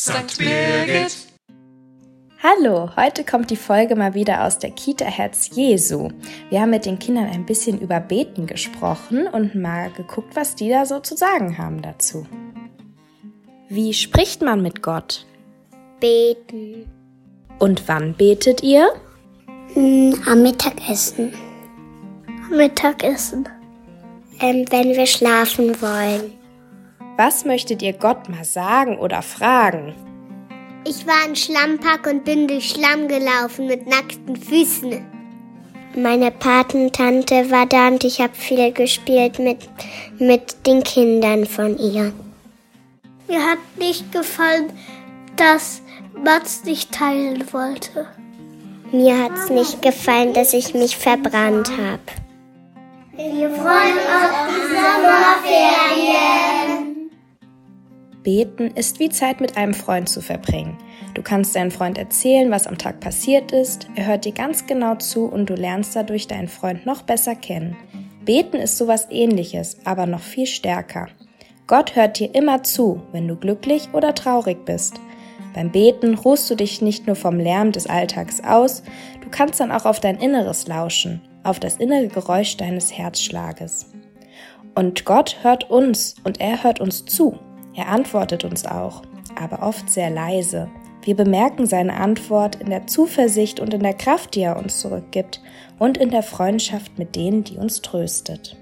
St. Birgit. Hallo, heute kommt die Folge mal wieder aus der Kita Herz Jesu. Wir haben mit den Kindern ein bisschen über Beten gesprochen und mal geguckt, was die da so zu sagen haben dazu. Wie spricht man mit Gott? Beten. Und wann betet ihr? Mm, am Mittagessen. Am Mittagessen. Ähm, wenn wir schlafen wollen. Was möchtet ihr Gott mal sagen oder fragen? Ich war im Schlammpark und bin durch Schlamm gelaufen mit nackten Füßen. Meine Patentante war da und ich habe viel gespielt mit, mit den Kindern von ihr. Mir hat nicht gefallen, dass Mats nicht teilen wollte. Mir hat's nicht gefallen, dass ich mich verbrannt habe. Wir freuen uns auf die Sommerferien. Beten ist wie Zeit mit einem Freund zu verbringen. Du kannst deinem Freund erzählen, was am Tag passiert ist, er hört dir ganz genau zu und du lernst dadurch deinen Freund noch besser kennen. Beten ist sowas ähnliches, aber noch viel stärker. Gott hört dir immer zu, wenn du glücklich oder traurig bist. Beim Beten ruhst du dich nicht nur vom Lärm des Alltags aus, du kannst dann auch auf dein Inneres lauschen, auf das innere Geräusch deines Herzschlages. Und Gott hört uns und er hört uns zu. Er antwortet uns auch, aber oft sehr leise. Wir bemerken seine Antwort in der Zuversicht und in der Kraft, die er uns zurückgibt und in der Freundschaft mit denen, die uns tröstet.